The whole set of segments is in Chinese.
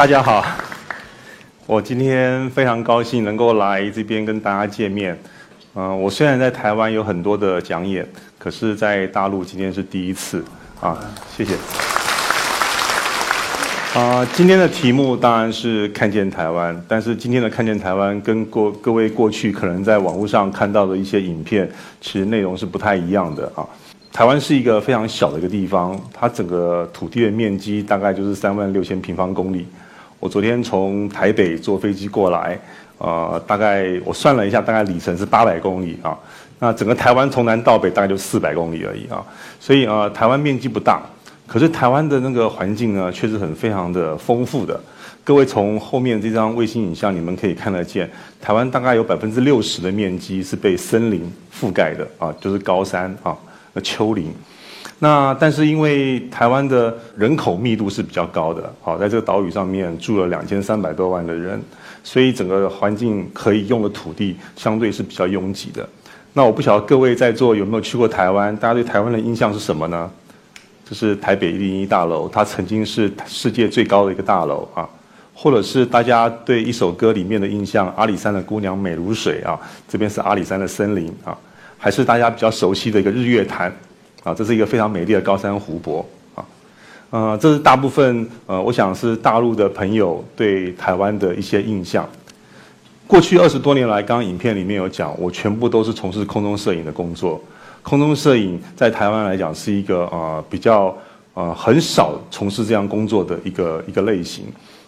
大家好，我今天非常高兴能够来这边跟大家见面。嗯，我虽然在台湾有很多的讲演，可是在大陆今天是第一次啊，谢谢。啊，今天的题目当然是看见台湾，但是今天的看见台湾跟过各位过去可能在网络上看到的一些影片，其实内容是不太一样的啊。台湾是一个非常小的一个地方，它整个土地的面积大概就是三万六千平方公里。我昨天从台北坐飞机过来，呃，大概我算了一下，大概里程是八百公里啊。那整个台湾从南到北大概就四百公里而已啊。所以啊，台湾面积不大，可是台湾的那个环境呢，确实很非常的丰富的。各位从后面这张卫星影像，你们可以看得见，台湾大概有百分之六十的面积是被森林覆盖的啊，就是高山啊。那丘陵，那但是因为台湾的人口密度是比较高的，好，在这个岛屿上面住了两千三百多万的人，所以整个环境可以用的土地相对是比较拥挤的。那我不晓得各位在座有没有去过台湾？大家对台湾的印象是什么呢？这是台北一零一大楼，它曾经是世界最高的一个大楼啊。或者是大家对一首歌里面的印象，《阿里山的姑娘美如水》啊，这边是阿里山的森林啊。还是大家比较熟悉的一个日月潭，啊，这是一个非常美丽的高山湖泊，啊，呃，这是大部分呃，我想是大陆的朋友对台湾的一些印象。过去二十多年来，刚刚影片里面有讲，我全部都是从事空中摄影的工作。空中摄影在台湾来讲是一个呃比较呃很少从事这样工作的一个一个类型。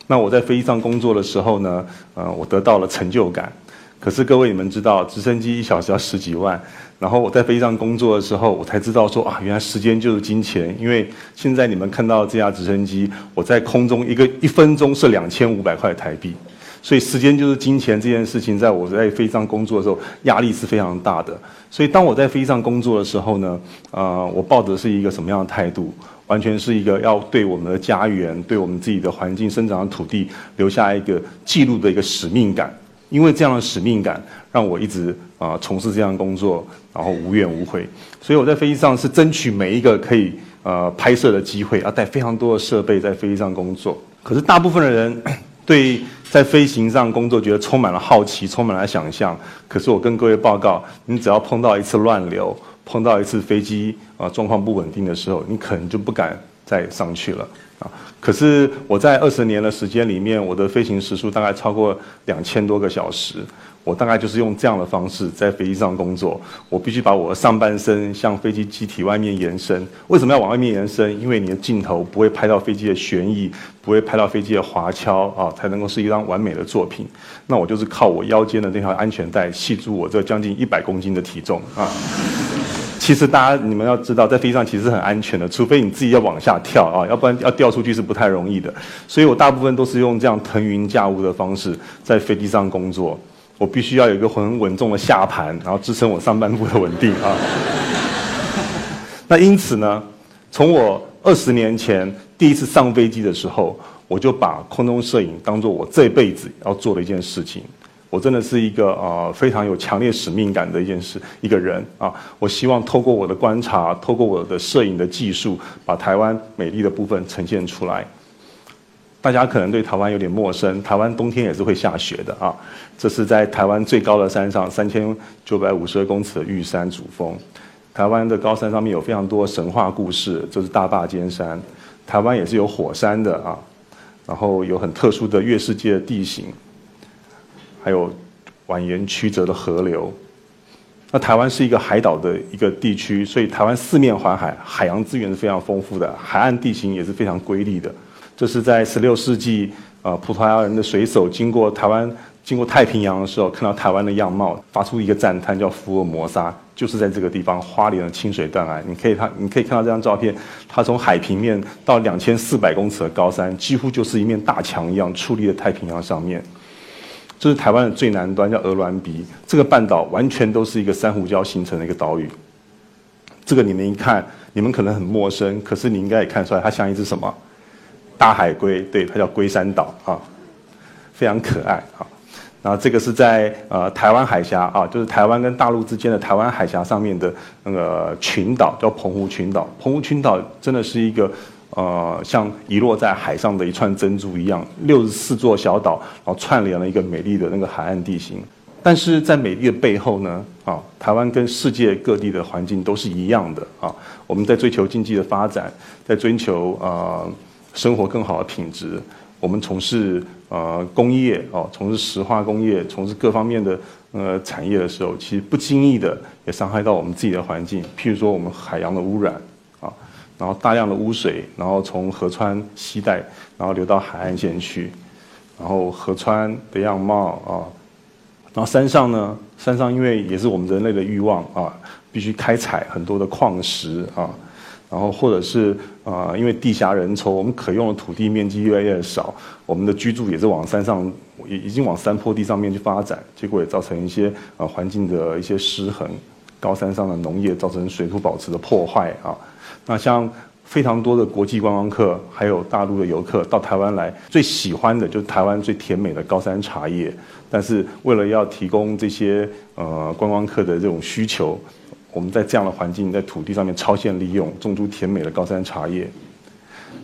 那我在飞机上工作的时候呢，呃，我得到了成就感。可是各位，你们知道直升机一小时要十几万，然后我在飞机上工作的时候，我才知道说啊，原来时间就是金钱。因为现在你们看到这架直升机，我在空中一个一分钟是两千五百块台币，所以时间就是金钱这件事情，在我在飞机上工作的时候，压力是非常大的。所以当我在飞机上工作的时候呢，呃，我抱的是一个什么样的态度？完全是一个要对我们的家园、对我们自己的环境、生长的土地留下一个记录的一个使命感。因为这样的使命感，让我一直啊从事这样工作，然后无怨无悔。所以我在飞机上是争取每一个可以呃拍摄的机会，要带非常多的设备在飞机上工作。可是大部分的人 对在飞行上工作觉得充满了好奇，充满了想象。可是我跟各位报告，你只要碰到一次乱流，碰到一次飞机啊状况不稳定的时候，你可能就不敢再上去了啊。可是我在二十年的时间里面，我的飞行时数大概超过两千多个小时。我大概就是用这样的方式在飞机上工作。我必须把我的上半身向飞机机体外面延伸。为什么要往外面延伸？因为你的镜头不会拍到飞机的旋翼，不会拍到飞机的滑橇啊，才能够是一张完美的作品。那我就是靠我腰间的那条安全带系住我这将近一百公斤的体重啊。其实大家你们要知道，在飞机上其实很安全的，除非你自己要往下跳啊，要不然要掉出去是不太容易的。所以我大部分都是用这样腾云驾雾的方式在飞机上工作。我必须要有一个很稳重的下盘，然后支撑我上半部的稳定啊。那因此呢，从我二十年前第一次上飞机的时候，我就把空中摄影当做我这辈子要做的一件事情。我真的是一个啊非常有强烈使命感的一件事，一个人啊，我希望透过我的观察，透过我的摄影的技术，把台湾美丽的部分呈现出来。大家可能对台湾有点陌生，台湾冬天也是会下雪的啊。这是在台湾最高的山上，三千九百五十二公尺的玉山主峰。台湾的高山上面有非常多神话故事，这是大坝尖山。台湾也是有火山的啊，然后有很特殊的月世界的地形。还有蜿蜒曲折的河流。那台湾是一个海岛的一个地区，所以台湾四面环海，海洋资源是非常丰富的，海岸地形也是非常瑰丽的。这是在十六世纪，呃，葡萄牙人的水手经过台湾、经过太平洋的时候，看到台湾的样貌，发出一个赞叹，叫福尔摩沙，就是在这个地方，花莲的清水断崖。你可以看，你可以看到这张照片，它从海平面到两千四百公尺的高山，几乎就是一面大墙一样矗立在太平洋上面。就是台湾的最南端，叫鹅銮鼻。这个半岛完全都是一个珊瑚礁形成的一个岛屿。这个你们一看，你们可能很陌生，可是你应该也看出来，它像一只什么大海龟？对，它叫龟山岛啊，非常可爱啊。然后这个是在呃台湾海峡啊，就是台湾跟大陆之间的台湾海峡上面的那个群岛，叫澎湖群岛。澎湖群岛真的是一个呃，像遗落在海上的一串珍珠一样，六十四座小岛，然后串联了一个美丽的那个海岸地形。但是在美丽的背后呢，啊，台湾跟世界各地的环境都是一样的啊。我们在追求经济的发展，在追求呃生活更好的品质。我们从事呃工业哦，从事石化工业，从事各方面的呃产业的时候，其实不经意的也伤害到我们自己的环境。譬如说，我们海洋的污染，然后大量的污水，然后从河川西带，然后流到海岸线去，然后河川的样貌啊，然后山上呢，山上因为也是我们人类的欲望啊，必须开采很多的矿石啊。然后，或者是啊，因为地狭人稠，我们可用的土地面积越来越少，我们的居住也是往山上，已已经往山坡地上面去发展，结果也造成一些啊环境的一些失衡，高山上的农业造成水土保持的破坏啊。那像非常多的国际观光客，还有大陆的游客到台湾来，最喜欢的就是台湾最甜美的高山茶叶，但是为了要提供这些呃观光客的这种需求。我们在这样的环境，在土地上面超限利用，种出甜美的高山茶叶。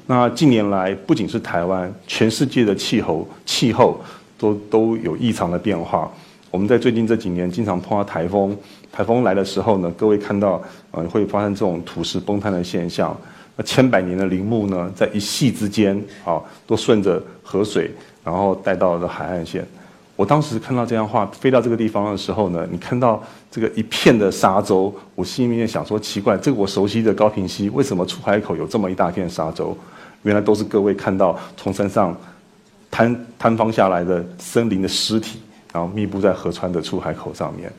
那近年来，不仅是台湾，全世界的气候气候都都有异常的变化。我们在最近这几年，经常碰到台风，台风来的时候呢，各位看到，呃，会发生这种土石崩塌的现象。那千百年的林木呢，在一夕之间，啊，都顺着河水，然后带到了海岸线。我当时看到这样画飞到这个地方的时候呢，你看到这个一片的沙洲，我心里面想说奇怪，这个我熟悉的高平溪为什么出海口有这么一大片沙洲？原来都是各位看到从山上坍坍方下来的森林的尸体，然后密布在河川的出海口上面，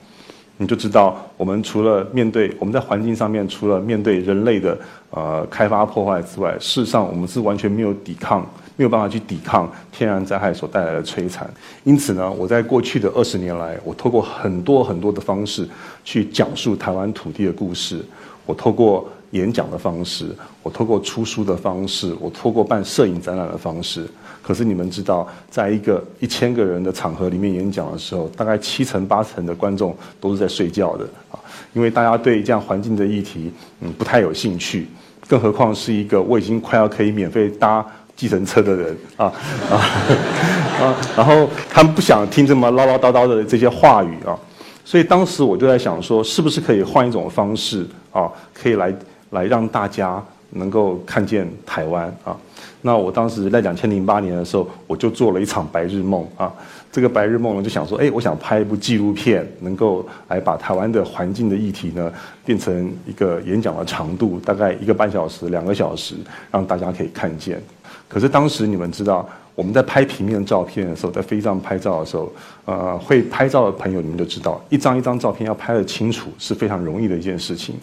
你就知道我们除了面对我们在环境上面除了面对人类的呃开发破坏之外，事实上我们是完全没有抵抗。没有办法去抵抗天然灾害所带来的摧残，因此呢，我在过去的二十年来，我透过很多很多的方式去讲述台湾土地的故事。我透过演讲的方式，我透过出书的方式，我透过办摄影展览的方式。可是你们知道，在一个一千个人的场合里面演讲的时候，大概七成八成的观众都是在睡觉的啊，因为大家对这样环境的议题，嗯，不太有兴趣，更何况是一个我已经快要可以免费搭。计程车的人啊啊 啊！然后他们不想听这么唠唠叨叨的这些话语啊，所以当时我就在想说，是不是可以换一种方式啊，可以来来让大家能够看见台湾啊？那我当时在两千零八年的时候，我就做了一场白日梦啊。这个白日梦呢，就想说，哎，我想拍一部纪录片，能够来把台湾的环境的议题呢，变成一个演讲的长度，大概一个半小时、两个小时，让大家可以看见。可是当时你们知道，我们在拍平面照片的时候，在飞机上拍照的时候，呃，会拍照的朋友你们就知道，一张一张照片要拍得清楚是非常容易的一件事情。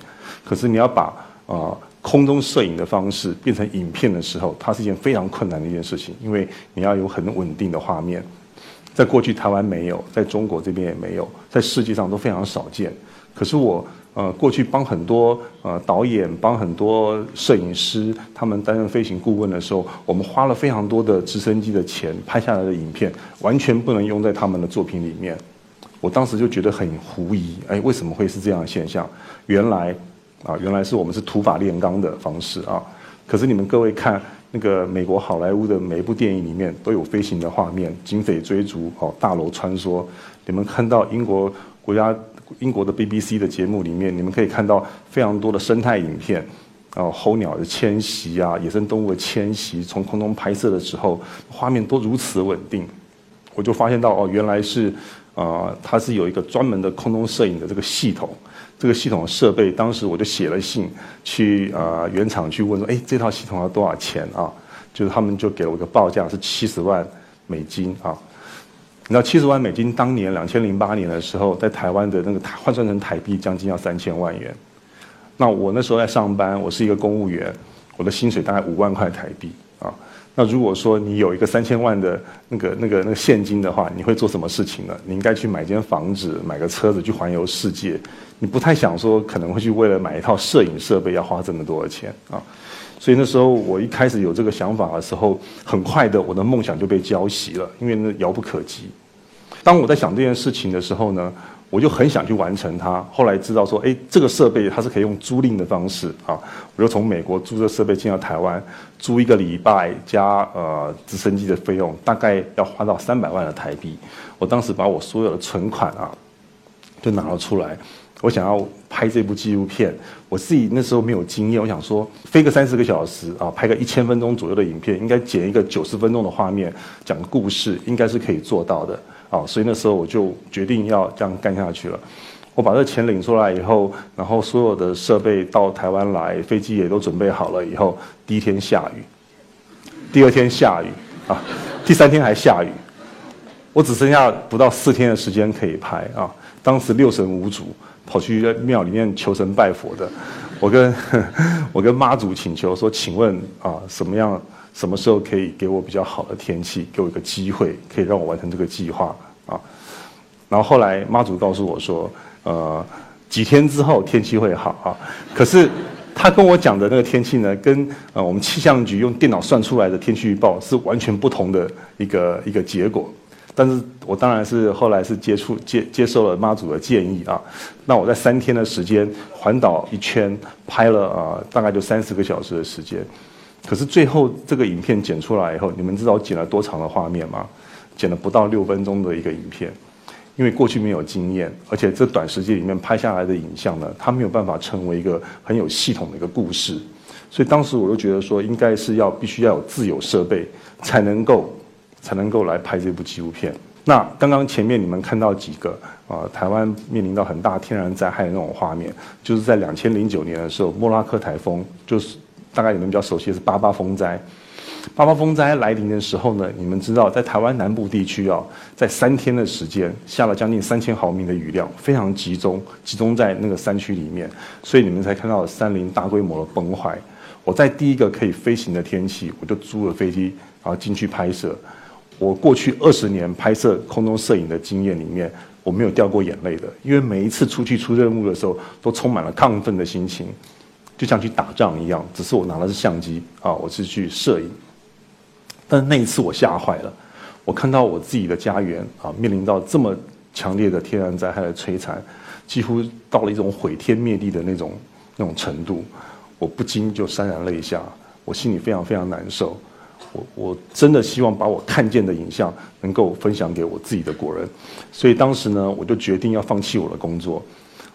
可是你要把啊空中摄影的方式变成影片的时候，它是一件非常困难的一件事情，因为你要有很稳定的画面。在过去台湾没有，在中国这边也没有，在世界上都非常少见。可是我。呃，过去帮很多呃导演、帮很多摄影师，他们担任飞行顾问的时候，我们花了非常多的直升机的钱拍下来的影片，完全不能用在他们的作品里面。我当时就觉得很狐疑，哎，为什么会是这样的现象？原来啊，原来是我们是土法炼钢的方式啊。可是你们各位看那个美国好莱坞的每一部电影里面都有飞行的画面，警匪追逐，哦，大楼穿梭。你们看到英国国家。英国的 BBC 的节目里面，你们可以看到非常多的生态影片，哦，候鸟的迁徙啊，野生动物的迁徙，从空中拍摄的时候，画面都如此稳定。我就发现到哦，原来是啊，它是有一个专门的空中摄影的这个系统，这个系统设备，当时我就写了信去啊原厂去问说，哎，这套系统要多少钱啊？就是他们就给了我个报价是七十万美金啊。你知道七十万美金当年两千零八年的时候，在台湾的那个换算成台币将近要三千万元。那我那时候在上班，我是一个公务员，我的薪水大概五万块台币啊。那如果说你有一个三千万的那个那个那个现金的话，你会做什么事情呢？你应该去买间房子，买个车子去环游世界。你不太想说可能会去为了买一套摄影设备要花这么多的钱啊。所以那时候我一开始有这个想法的时候，很快的我的梦想就被浇熄了，因为那遥不可及。当我在想这件事情的时候呢，我就很想去完成它。后来知道说，哎，这个设备它是可以用租赁的方式啊，我就从美国租这设备进到台湾，租一个礼拜加呃直升机的费用，大概要花到三百万的台币。我当时把我所有的存款啊，就拿了出来。我想要拍这部纪录片，我自己那时候没有经验，我想说飞个三四个小时啊，拍个一千分钟左右的影片，应该剪一个九十分钟的画面，讲个故事，应该是可以做到的啊。所以那时候我就决定要这样干下去了。我把这钱领出来以后，然后所有的设备到台湾来，飞机也都准备好了以后，第一天下雨，第二天下雨啊，第三天还下雨，我只剩下不到四天的时间可以拍啊。当时六神无主。跑去庙里面求神拜佛的，我跟 我跟妈祖请求说，请问啊，什么样什么时候可以给我比较好的天气，给我一个机会，可以让我完成这个计划啊？然后后来妈祖告诉我说，呃，几天之后天气会好啊。可是他跟我讲的那个天气呢，跟呃我们气象局用电脑算出来的天气预报是完全不同的一个一个结果。但是我当然是后来是接触接接受了妈祖的建议啊，那我在三天的时间环岛一圈，拍了啊大概就三十个小时的时间，可是最后这个影片剪出来以后，你们知道剪了多长的画面吗？剪了不到六分钟的一个影片，因为过去没有经验，而且这短时间里面拍下来的影像呢，它没有办法成为一个很有系统的一个故事，所以当时我就觉得说，应该是要必须要有自有设备才能够。才能够来拍这部纪录片。那刚刚前面你们看到几个啊，台湾面临到很大天然灾害的那种画面，就是在两千零九年的时候，莫拉克台风，就是大概你们比较熟悉的是八八风灾。八八风灾来临的时候呢，你们知道在台湾南部地区啊，在三天的时间下了将近三千毫米的雨量，非常集中，集中在那个山区里面，所以你们才看到山林大规模的崩坏。我在第一个可以飞行的天气，我就租了飞机，然后进去拍摄。我过去二十年拍摄空中摄影的经验里面，我没有掉过眼泪的，因为每一次出去出任务的时候，都充满了亢奋的心情，就像去打仗一样。只是我拿的是相机啊，我是去摄影。但那一次我吓坏了，我看到我自己的家园啊，面临到这么强烈的天然灾害的摧残，几乎到了一种毁天灭地的那种那种程度，我不禁就潸然泪下，我心里非常非常难受。我我真的希望把我看见的影像能够分享给我自己的国人，所以当时呢，我就决定要放弃我的工作。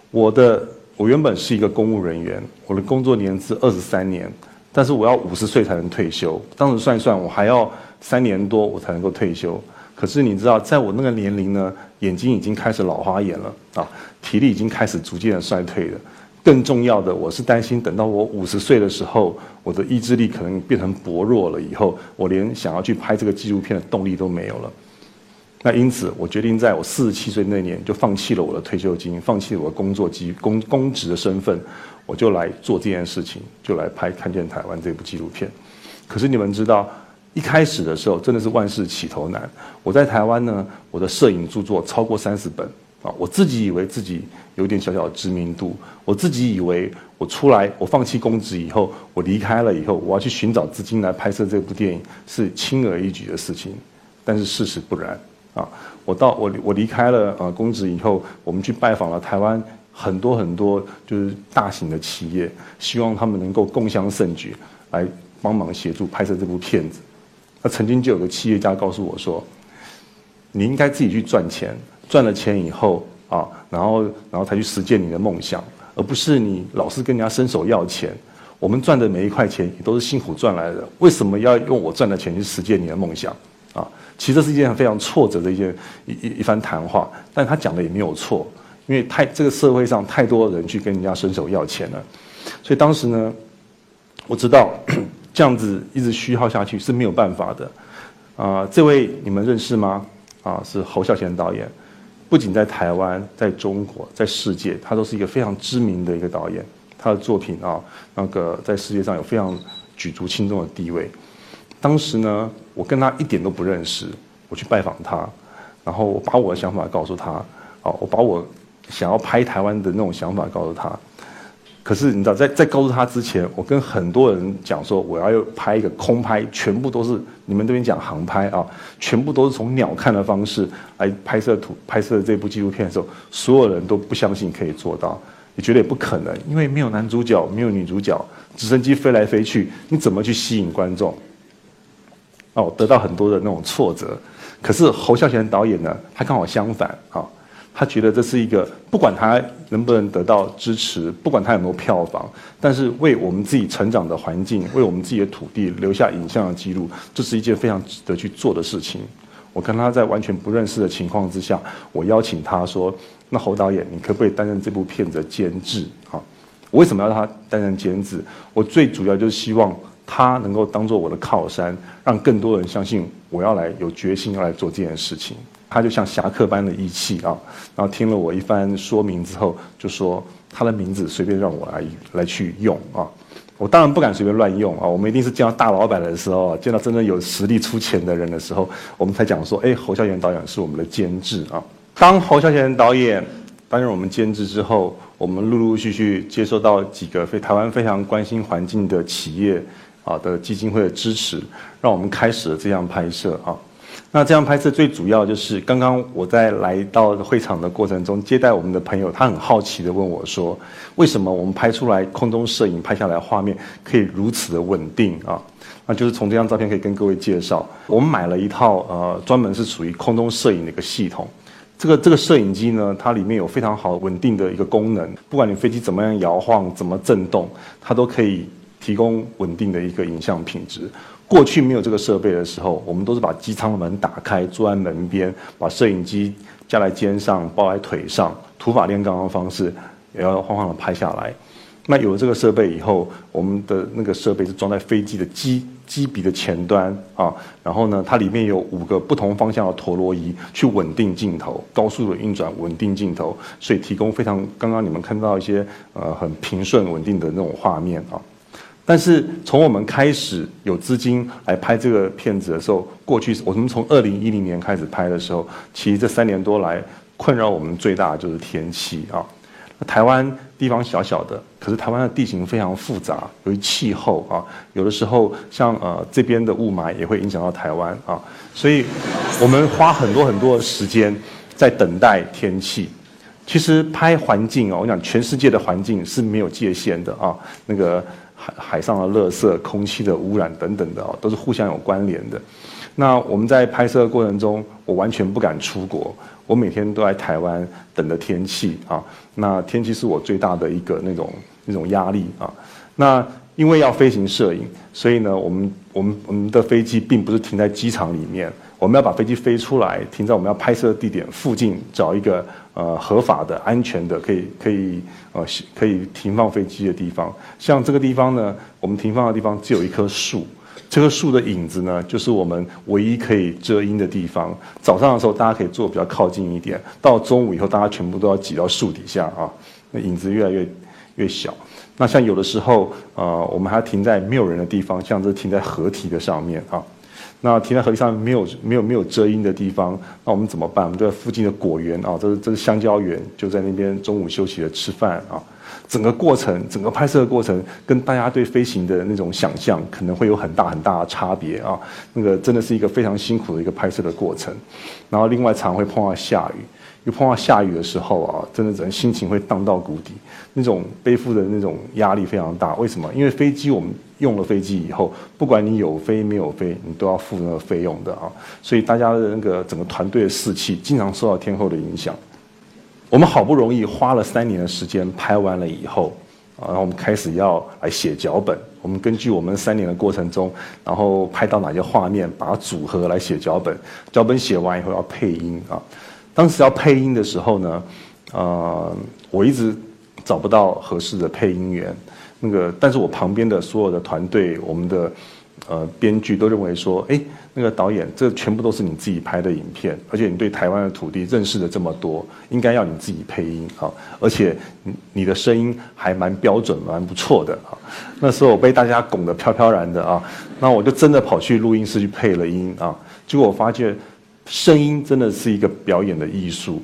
我的我原本是一个公务人员，我的工作年资二十三年，但是我要五十岁才能退休。当时算一算，我还要三年多我才能够退休。可是你知道，在我那个年龄呢，眼睛已经开始老花眼了啊，体力已经开始逐渐的衰退了。更重要的，我是担心等到我五十岁的时候，我的意志力可能变成薄弱了，以后我连想要去拍这个纪录片的动力都没有了。那因此，我决定在我四十七岁那年就放弃了我的退休金，放弃了我的工作及公公职的身份，我就来做这件事情，就来拍《看见台湾》这部纪录片。可是你们知道，一开始的时候真的是万事起头难。我在台湾呢，我的摄影著作超过三十本。啊，我自己以为自己有点小小的知名度，我自己以为我出来，我放弃公职以后，我离开了以后，我要去寻找资金来拍摄这部电影是轻而易举的事情，但是事实不然啊！我到我我离开了呃公职以后，我们去拜访了台湾很多很多就是大型的企业，希望他们能够共襄盛举，来帮忙协助拍摄这部片子。那曾经就有个企业家告诉我说：“你应该自己去赚钱。”赚了钱以后啊，然后然后才去实现你的梦想，而不是你老是跟人家伸手要钱。我们赚的每一块钱也都是辛苦赚来的，为什么要用我赚的钱去实现你的梦想？啊，其实是一件非常挫折的一件一一一番谈话。但他讲的也没有错，因为太这个社会上太多人去跟人家伸手要钱了，所以当时呢，我知道这样子一直虚耗下去是没有办法的。啊，这位你们认识吗？啊，是侯孝贤导演。不仅在台湾，在中国，在世界，他都是一个非常知名的一个导演。他的作品啊，那个在世界上有非常举足轻重的地位。当时呢，我跟他一点都不认识，我去拜访他，然后我把我的想法告诉他，啊，我把我想要拍台湾的那种想法告诉他。可是你知道，在在告诉他之前，我跟很多人讲说，我要拍一个空拍，全部都是你们这边讲航拍啊，全部都是从鸟瞰的方式来拍摄图拍摄这部纪录片的时候，所有人都不相信可以做到，也觉得也不可能，因为没有男主角，没有女主角，直升机飞来飞去，你怎么去吸引观众？哦，得到很多的那种挫折。可是侯孝贤导演呢，他刚好相反啊。他觉得这是一个，不管他能不能得到支持，不管他有没有票房，但是为我们自己成长的环境，为我们自己的土地留下影像的记录，这是一件非常值得去做的事情。我跟他在完全不认识的情况之下，我邀请他说：“那侯导演，你可不可以担任这部片子的监制？”啊，我为什么要让他担任监制？我最主要就是希望他能够当做我的靠山，让更多人相信我要来有决心要来做这件事情。他就像侠客般的义气啊，然后听了我一番说明之后，就说他的名字随便让我来来去用啊，我当然不敢随便乱用啊，我们一定是见到大老板的时候，见到真正有实力出钱的人的时候，我们才讲说，哎，侯孝贤导演是我们的监制啊。当侯孝贤导演担任我们监制之后，我们陆陆续续接收到几个非台湾非常关心环境的企业啊的基金会的支持，让我们开始了这样拍摄啊。那这样拍摄最主要就是，刚刚我在来到会场的过程中接待我们的朋友，他很好奇的问我说：“为什么我们拍出来空中摄影拍下来画面可以如此的稳定啊？”那就是从这张照片可以跟各位介绍，我们买了一套呃专门是属于空中摄影的一个系统。这个这个摄影机呢，它里面有非常好稳定的一个功能，不管你飞机怎么样摇晃、怎么震动，它都可以提供稳定的一个影像品质。过去没有这个设备的时候，我们都是把机舱的门打开，坐在门边，把摄影机架在肩上，抱在腿上，土法炼钢的方式，也要晃晃的拍下来。那有了这个设备以后，我们的那个设备是装在飞机的机机鼻的前端啊，然后呢，它里面有五个不同方向的陀螺仪去稳定镜头，高速的运转稳定镜头，所以提供非常刚刚你们看到一些呃很平顺稳定的那种画面啊。但是从我们开始有资金来拍这个片子的时候，过去我们从二零一零年开始拍的时候，其实这三年多来困扰我们最大的就是天气啊。台湾地方小小的，可是台湾的地形非常复杂，由于气候啊，有的时候像呃这边的雾霾也会影响到台湾啊，所以我们花很多很多的时间在等待天气。其实拍环境哦，我讲全世界的环境是没有界限的啊，那个。海海上的垃圾、空气的污染等等的哦，都是互相有关联的。那我们在拍摄的过程中，我完全不敢出国，我每天都在台湾等着天气啊。那天气是我最大的一个那种那种压力啊。那因为要飞行摄影，所以呢，我们我们我们的飞机并不是停在机场里面。我们要把飞机飞出来，停在我们要拍摄的地点附近，找一个呃合法的、安全的，可以可以呃可以停放飞机的地方。像这个地方呢，我们停放的地方只有一棵树，这棵树的影子呢，就是我们唯一可以遮阴的地方。早上的时候大家可以坐比较靠近一点，到中午以后大家全部都要挤到树底下啊，那影子越来越越小。那像有的时候呃，我们还停在没有人的地方，像这停在河堤的上面啊。那停在河堤上没有没有没有遮阴的地方，那我们怎么办？我们就在附近的果园啊，这是这是香蕉园，就在那边中午休息了吃饭啊。整个过程，整个拍摄的过程，跟大家对飞行的那种想象可能会有很大很大的差别啊。那个真的是一个非常辛苦的一个拍摄的过程。然后另外常会碰到下雨，又碰到下雨的时候啊，真的人心情会荡到谷底，那种背负的那种压力非常大。为什么？因为飞机我们。用了飞机以后，不管你有飞没有飞，你都要付那个费用的啊。所以大家的那个整个团队的士气，经常受到天后的影响。我们好不容易花了三年的时间拍完了以后，啊，然后我们开始要来写脚本。我们根据我们三年的过程中，然后拍到哪些画面，把它组合来写脚本。脚本写完以后要配音啊。当时要配音的时候呢，呃，我一直找不到合适的配音员。那个，但是我旁边的所有的团队，我们的呃编剧都认为说，哎，那个导演，这全部都是你自己拍的影片，而且你对台湾的土地认识的这么多，应该要你自己配音啊，而且你你的声音还蛮标准，蛮不错的啊。那时候我被大家拱得飘飘然的啊，那我就真的跑去录音室去配了音啊，结果我发现声音真的是一个表演的艺术，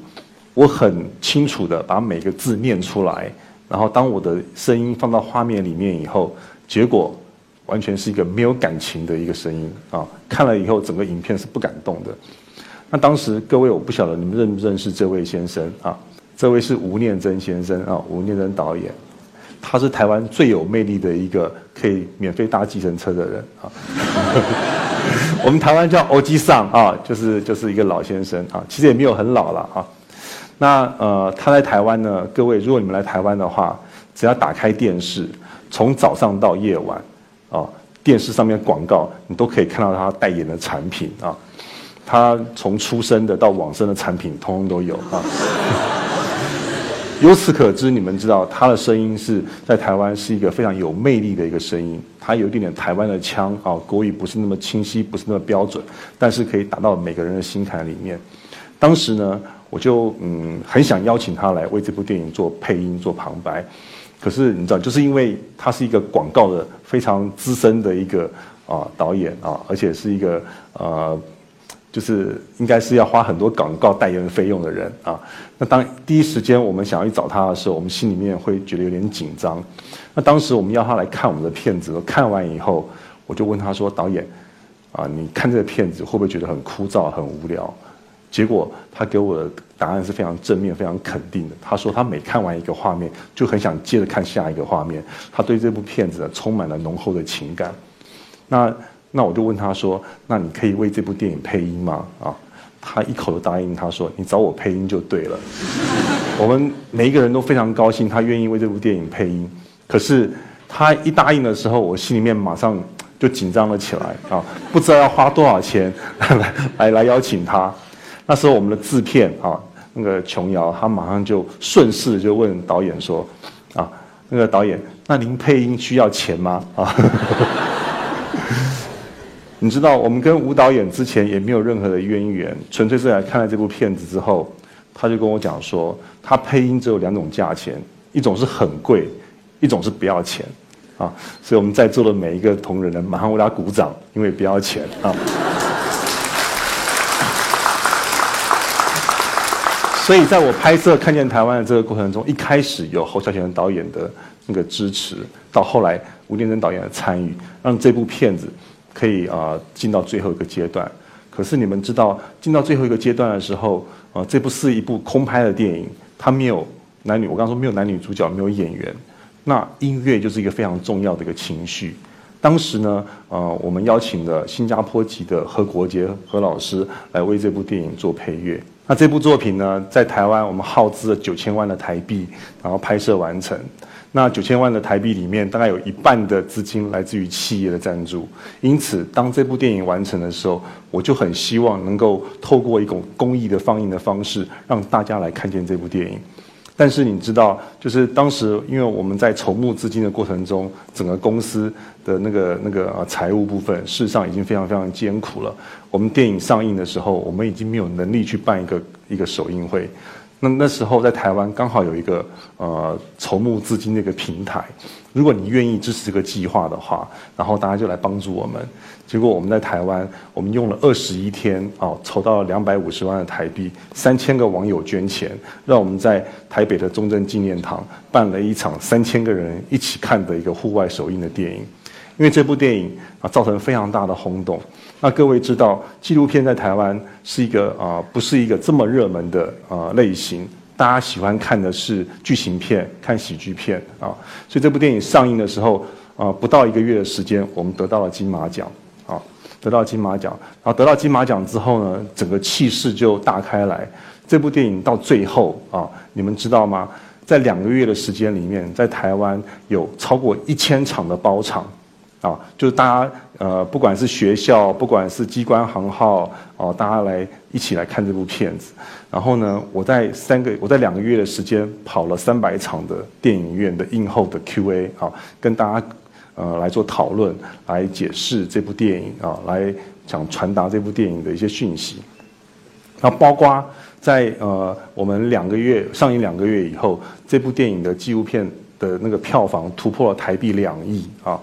我很清楚的把每个字念出来。然后当我的声音放到画面里面以后，结果完全是一个没有感情的一个声音啊！看了以后，整个影片是不感动的。那当时各位，我不晓得你们认不认识这位先生啊？这位是吴念真先生啊，吴念真导演，他是台湾最有魅力的一个可以免费搭计程车的人啊。我们台湾叫欧基桑啊，就是就是一个老先生啊，其实也没有很老了啊。那呃，他在台湾呢，各位，如果你们来台湾的话，只要打开电视，从早上到夜晚，啊，电视上面广告你都可以看到他代言的产品啊。他从出生的到往生的产品，通通都有啊。由此可知，你们知道他的声音是在台湾是一个非常有魅力的一个声音。他有一点点台湾的腔啊，国语不是那么清晰，不是那么标准，但是可以打到每个人的心坎里面。当时呢，我就嗯很想邀请他来为这部电影做配音、做旁白。可是你知道，就是因为他是一个广告的非常资深的一个啊导演啊，而且是一个呃。就是应该是要花很多广告代言费用的人啊。那当第一时间我们想要去找他的时候，我们心里面会觉得有点紧张。那当时我们要他来看我们的片子，看完以后，我就问他说：“导演，啊，你看这个片子会不会觉得很枯燥、很无聊？”结果他给我的答案是非常正面、非常肯定的。他说他每看完一个画面，就很想接着看下一个画面。他对这部片子充满了浓厚的情感。那。那我就问他说：“那你可以为这部电影配音吗？”啊，他一口都答应。他说：“你找我配音就对了。”我们每一个人都非常高兴，他愿意为这部电影配音。可是他一答应的时候，我心里面马上就紧张了起来啊！不知道要花多少钱来来来邀请他。那时候我们的制片啊，那个琼瑶，他马上就顺势就问导演说：“啊，那个导演，那您配音需要钱吗？”啊。你知道，我们跟吴导演之前也没有任何的渊源，纯粹是来看了这部片子之后，他就跟我讲说，他配音只有两种价钱，一种是很贵，一种是不要钱，啊，所以我们在座的每一个同仁呢，马上为他鼓掌，因为不要钱啊。所以在我拍摄《看见台湾》的这个过程中，一开始有侯孝贤导演的那个支持，到后来吴念真导演的参与，让这部片子。可以啊，进到最后一个阶段。可是你们知道，进到最后一个阶段的时候，啊，这部是一部空拍的电影，它没有男女，我刚说没有男女主角，没有演员。那音乐就是一个非常重要的一个情绪。当时呢，呃，我们邀请了新加坡籍的何国杰何老师来为这部电影做配乐。那这部作品呢，在台湾我们耗资了九千万的台币，然后拍摄完成。那九千万的台币里面，大概有一半的资金来自于企业的赞助。因此，当这部电影完成的时候，我就很希望能够透过一种公益的放映的方式，让大家来看见这部电影。但是你知道，就是当时因为我们在筹募资金的过程中，整个公司的那个那个财务部分，事实上已经非常非常艰苦了。我们电影上映的时候，我们已经没有能力去办一个一个首映会。那那时候在台湾刚好有一个呃筹募资金的一个平台，如果你愿意支持这个计划的话，然后大家就来帮助我们。结果我们在台湾，我们用了二十一天啊，筹到了两百五十万的台币，三千个网友捐钱，让我们在台北的中正纪念堂办了一场三千个人一起看的一个户外首映的电影。因为这部电影啊，造成非常大的轰动。那各位知道，纪录片在台湾是一个啊，不是一个这么热门的啊类型。大家喜欢看的是剧情片、看喜剧片啊。所以这部电影上映的时候啊，不到一个月的时间，我们得到了金马奖啊，得到金马奖。然后得到金马奖之后呢，整个气势就大开来。这部电影到最后啊，你们知道吗？在两个月的时间里面，在台湾有超过一千场的包场。啊，就是大家呃，不管是学校，不管是机关行号，哦，大家来一起来看这部片子。然后呢，我在三个，我在两个月的时间跑了三百场的电影院的映后的 Q&A 啊，跟大家呃来做讨论，来解释这部电影啊，来想传达这部电影的一些讯息。那包括在呃我们两个月上映两个月以后，这部电影的纪录片的那个票房突破了台币两亿啊。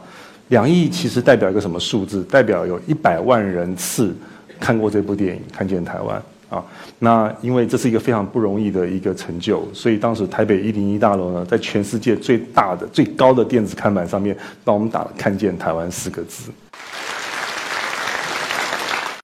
两亿其实代表一个什么数字？代表有一百万人次看过这部电影，看见台湾啊。那因为这是一个非常不容易的一个成就，所以当时台北一零一大楼呢，在全世界最大的、最高的电子看板上面，帮我们打了“看见台湾”四个字。